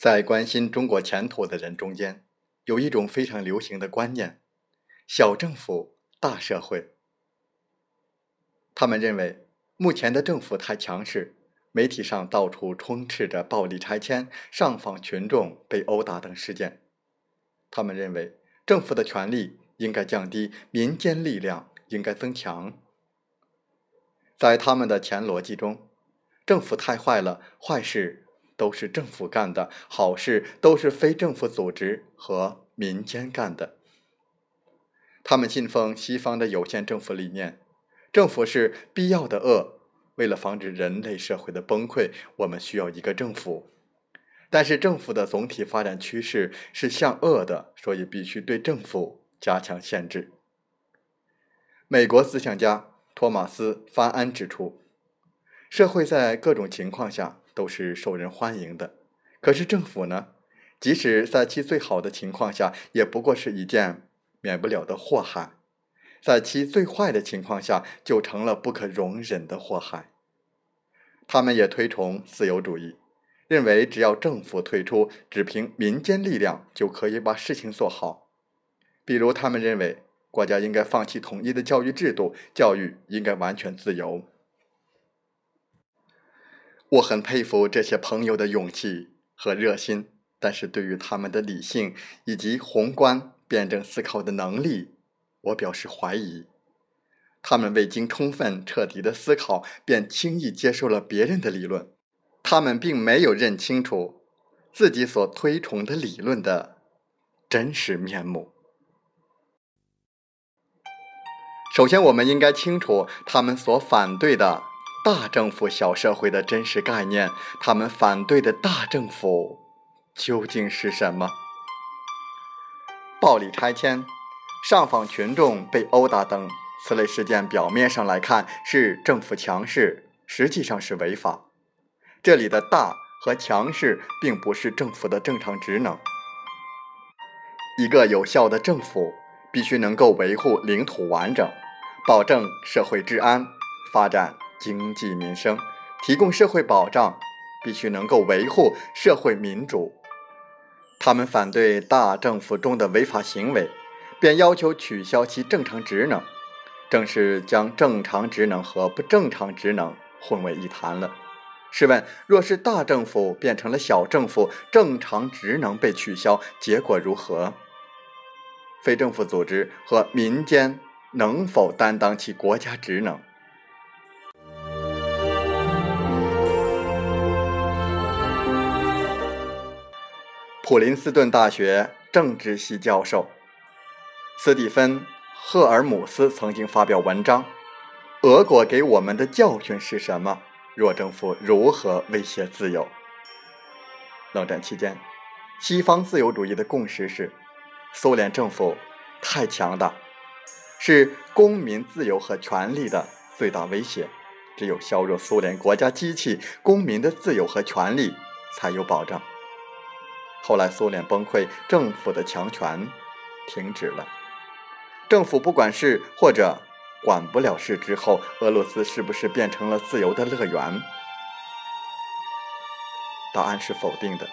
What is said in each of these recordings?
在关心中国前途的人中间，有一种非常流行的观念：小政府，大社会。他们认为，目前的政府太强势，媒体上到处充斥着暴力拆迁、上访群众被殴打等事件。他们认为，政府的权力应该降低，民间力量应该增强。在他们的前逻辑中，政府太坏了，坏事。都是政府干的好事，都是非政府组织和民间干的。他们信奉西方的有限政府理念，政府是必要的恶。为了防止人类社会的崩溃，我们需要一个政府。但是政府的总体发展趋势是向恶的，所以必须对政府加强限制。美国思想家托马斯·范安指出，社会在各种情况下。都是受人欢迎的，可是政府呢？即使在其最好的情况下，也不过是一件免不了的祸害；在其最坏的情况下，就成了不可容忍的祸害。他们也推崇自由主义，认为只要政府退出，只凭民间力量就可以把事情做好。比如，他们认为国家应该放弃统一的教育制度，教育应该完全自由。我很佩服这些朋友的勇气和热心，但是对于他们的理性以及宏观辩证思考的能力，我表示怀疑。他们未经充分彻底的思考，便轻易接受了别人的理论，他们并没有认清楚自己所推崇的理论的真实面目。首先，我们应该清楚他们所反对的。大政府、小社会的真实概念，他们反对的大政府究竟是什么？暴力拆迁、上访群众被殴打等此类事件，表面上来看是政府强势，实际上是违法。这里的大和强势，并不是政府的正常职能。一个有效的政府，必须能够维护领土完整，保证社会治安、发展。经济民生，提供社会保障，必须能够维护社会民主。他们反对大政府中的违法行为，便要求取消其正常职能，正是将正常职能和不正常职能混为一谈了。试问，若是大政府变成了小政府，正常职能被取消，结果如何？非政府组织和民间能否担当起国家职能？普林斯顿大学政治系教授斯蒂芬·赫尔姆斯曾经发表文章：“俄国给我们的教训是什么？若政府如何威胁自由？”冷战期间，西方自由主义的共识是：苏联政府太强大，是公民自由和权利的最大威胁。只有削弱苏联国家机器，公民的自由和权利才有保障。后来苏联崩溃，政府的强权停止了。政府不管事或者管不了事之后，俄罗斯是不是变成了自由的乐园？答案是否定的。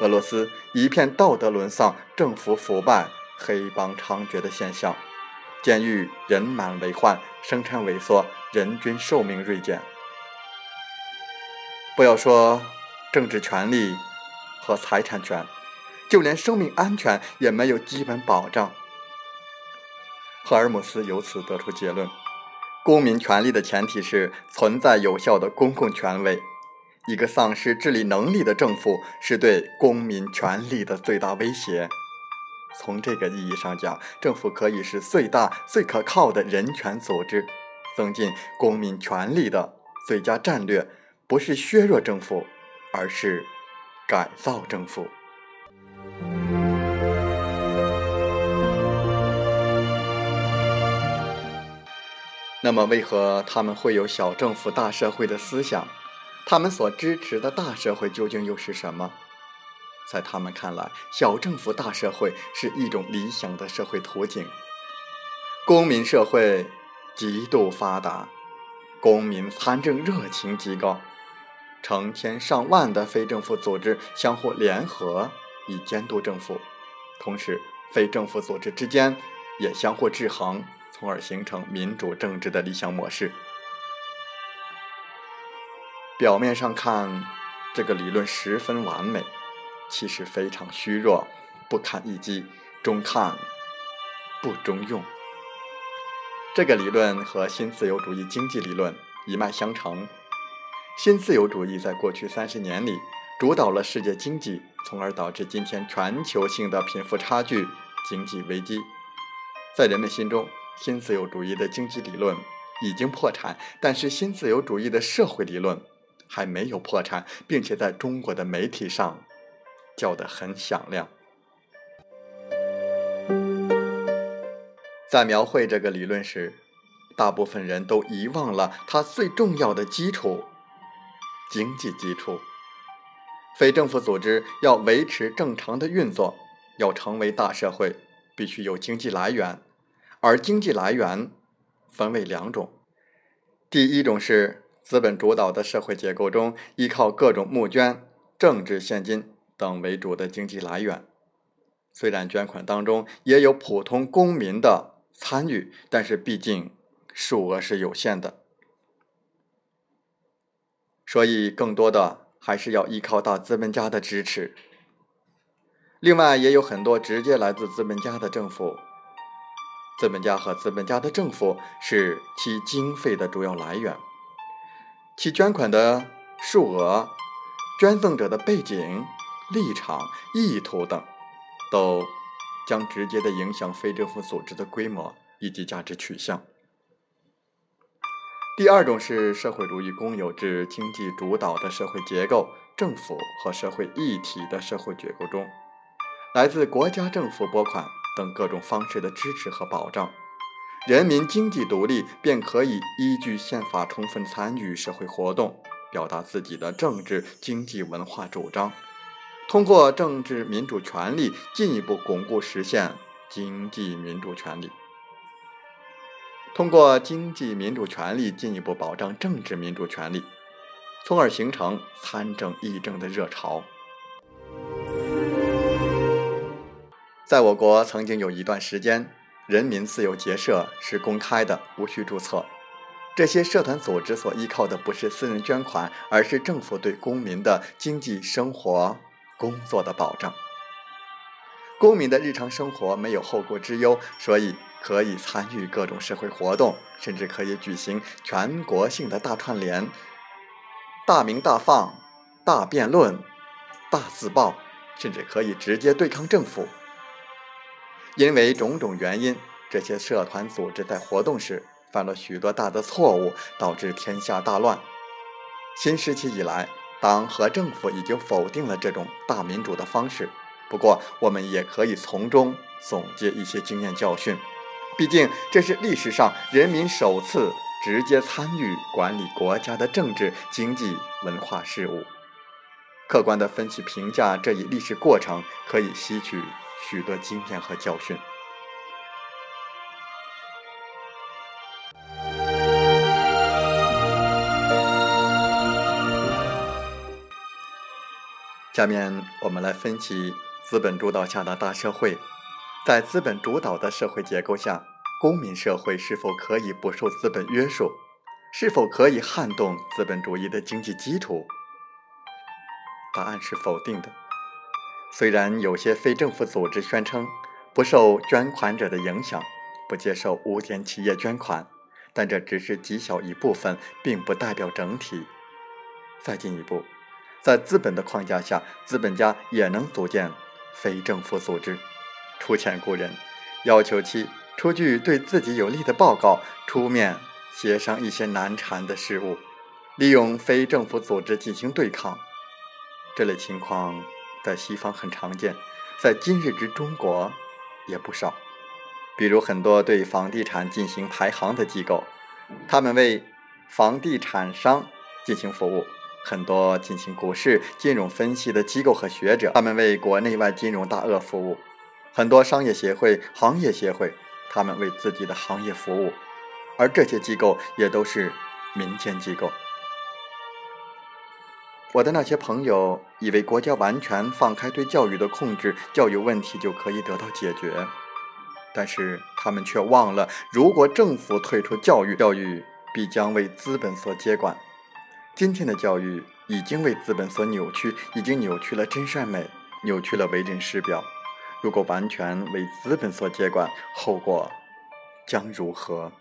俄罗斯一片道德沦丧、政府腐败、黑帮猖獗的现象，监狱人满为患，生产萎缩，人均寿命锐减。不要说政治权利。和财产权，就连生命安全也没有基本保障。赫尔姆斯由此得出结论：公民权利的前提是存在有效的公共权威。一个丧失治理能力的政府是对公民权利的最大威胁。从这个意义上讲，政府可以是最大、最可靠的人权组织。增进公民权利的最佳战略，不是削弱政府，而是。改造政府。那么，为何他们会有小政府、大社会的思想？他们所支持的大社会究竟又是什么？在他们看来，小政府、大社会是一种理想的社会图景。公民社会极度发达，公民参政热情极高，成千上万的非政府组织相互联合以监督政府，同时非政府组织之间也相互制衡。从而形成民主政治的理想模式。表面上看，这个理论十分完美，其实非常虚弱，不堪一击，中看不中用。这个理论和新自由主义经济理论一脉相承。新自由主义在过去三十年里主导了世界经济，从而导致今天全球性的贫富差距、经济危机。在人们心中，新自由主义的经济理论已经破产，但是新自由主义的社会理论还没有破产，并且在中国的媒体上叫得很响亮。在描绘这个理论时，大部分人都遗忘了它最重要的基础——经济基础。非政府组织要维持正常的运作，要成为大社会，必须有经济来源。而经济来源分为两种，第一种是资本主导的社会结构中依靠各种募捐、政治现金等为主的经济来源。虽然捐款当中也有普通公民的参与，但是毕竟数额是有限的，所以更多的还是要依靠大资本家的支持。另外，也有很多直接来自资本家的政府。资本家和资本家的政府是其经费的主要来源，其捐款的数额、捐赠者的背景、立场、意图等，都将直接的影响非政府组织的规模以及价值取向。第二种是社会主义公有制经济主导的社会结构，政府和社会一体的社会结构中，来自国家政府拨款。等各种方式的支持和保障，人民经济独立，便可以依据宪法充分参与社会活动，表达自己的政治、经济、文化主张，通过政治民主权利进一步巩固实现经济民主权利，通过经济民主权利进一步保障政治民主权利，从而形成参政议政的热潮。在我国曾经有一段时间，人民自由结社是公开的，无需注册。这些社团组织所依靠的不是私人捐款，而是政府对公民的经济生活、工作的保障。公民的日常生活没有后顾之忧，所以可以参与各种社会活动，甚至可以举行全国性的大串联、大鸣大放、大辩论、大自爆，甚至可以直接对抗政府。因为种种原因，这些社团组织在活动时犯了许多大的错误，导致天下大乱。新时期以来，党和政府已经否定了这种大民主的方式。不过，我们也可以从中总结一些经验教训。毕竟，这是历史上人民首次直接参与管理国家的政治、经济、文化事务。客观地分析评价这一历史过程，可以吸取。许多经验和教训。下面我们来分析资本主导下的大社会。在资本主导的社会结构下，公民社会是否可以不受资本约束？是否可以撼动资本主义的经济基础？答案是否定的。虽然有些非政府组织宣称不受捐款者的影响，不接受无点企业捐款，但这只是极小一部分，并不代表整体。再进一步，在资本的框架下，资本家也能组建非政府组织，出钱雇人，要求其出具对自己有利的报告，出面协商一些难缠的事务，利用非政府组织进行对抗。这类情况在西方很常见，在今日之中国也不少。比如很多对房地产进行排行的机构，他们为房地产商进行服务；很多进行股市、金融分析的机构和学者，他们为国内外金融大鳄服务；很多商业协会、行业协会，他们为自己的行业服务，而这些机构也都是民间机构。我的那些朋友以为国家完全放开对教育的控制，教育问题就可以得到解决，但是他们却忘了，如果政府退出教育，教育必将为资本所接管。今天的教育已经为资本所扭曲，已经扭曲了真善美，扭曲了为人师表。如果完全为资本所接管，后果将如何？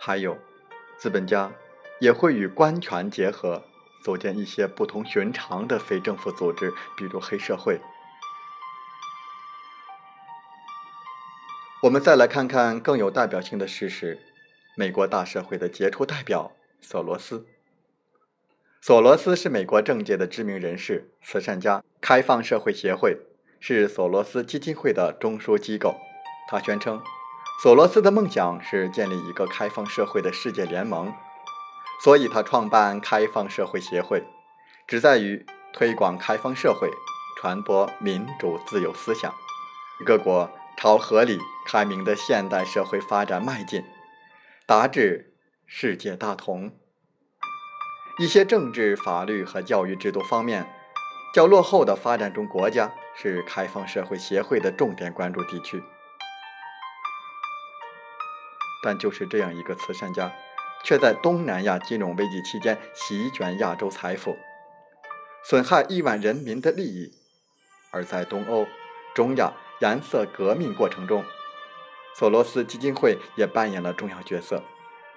还有，资本家也会与官权结合，组建一些不同寻常的非政府组织，比如黑社会。我们再来看看更有代表性的事实：美国大社会的杰出代表索罗斯。索罗斯是美国政界的知名人士、慈善家。开放社会协会是索罗斯基金会的中枢机构。他宣称。索罗斯的梦想是建立一个开放社会的世界联盟，所以他创办开放社会协会，旨在于推广开放社会，传播民主自由思想，各国朝合理开明的现代社会发展迈进，达至世界大同。一些政治、法律和教育制度方面较落后的发展中国家是开放社会协会的重点关注地区。但就是这样一个慈善家，却在东南亚金融危机期间席卷亚洲财富，损害亿万人民的利益；而在东欧、中亚颜色革命过程中，索罗斯基金会也扮演了重要角色。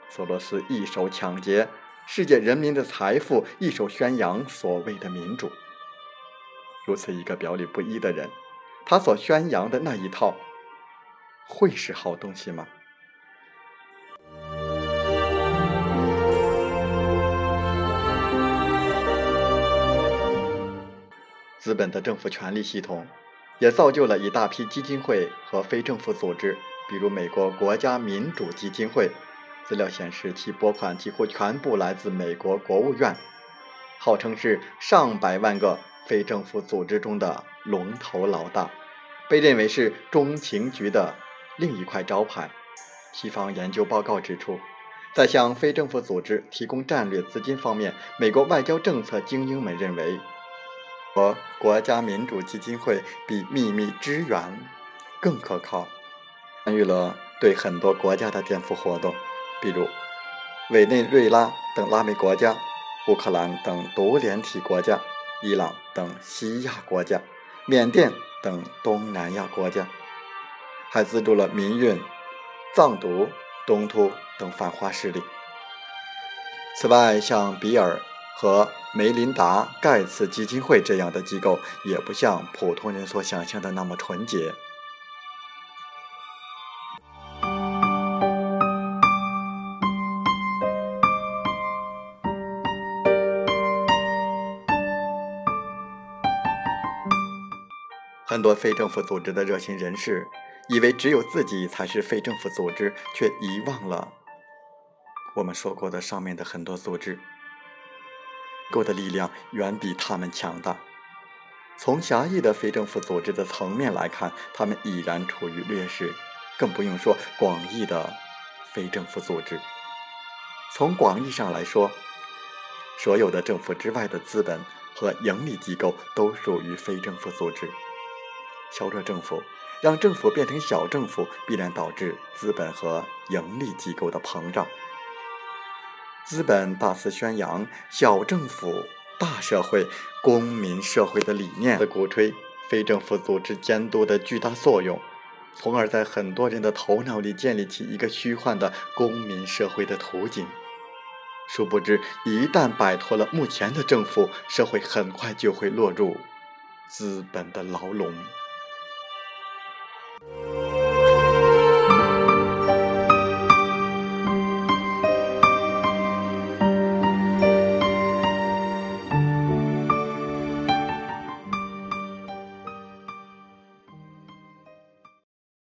索罗斯一手抢劫世界人民的财富，一手宣扬所谓的民主。如此一个表里不一的人，他所宣扬的那一套，会是好东西吗？资本的政府权力系统，也造就了一大批基金会和非政府组织，比如美国国家民主基金会。资料显示，其拨款几乎全部来自美国国务院，号称是上百万个非政府组织中的龙头老大，被认为是中情局的另一块招牌。西方研究报告指出，在向非政府组织提供战略资金方面，美国外交政策精英们认为。国国家民主基金会比秘密支援更可靠，参与了对很多国家的颠覆活动，比如委内瑞拉等拉美国家、乌克兰等独联体国家、伊朗等西亚国家、缅甸等东南亚国家，还资助了民运、藏独、东突等反华势力。此外，像比尔。和梅琳达·盖茨基金会这样的机构，也不像普通人所想象的那么纯洁。很多非政府组织的热心人士，以为只有自己才是非政府组织，却遗忘了我们说过的上面的很多组织。构的力量远比他们强大。从狭义的非政府组织的层面来看，他们已然处于劣势，更不用说广义的非政府组织。从广义上来说，所有的政府之外的资本和盈利机构都属于非政府组织。削弱政府，让政府变成小政府，必然导致资本和盈利机构的膨胀。资本大肆宣扬小政府、大社会、公民社会的理念，的鼓吹非政府组织监督的巨大作用，从而在很多人的头脑里建立起一个虚幻的公民社会的图景。殊不知，一旦摆脱了目前的政府，社会很快就会落入资本的牢笼。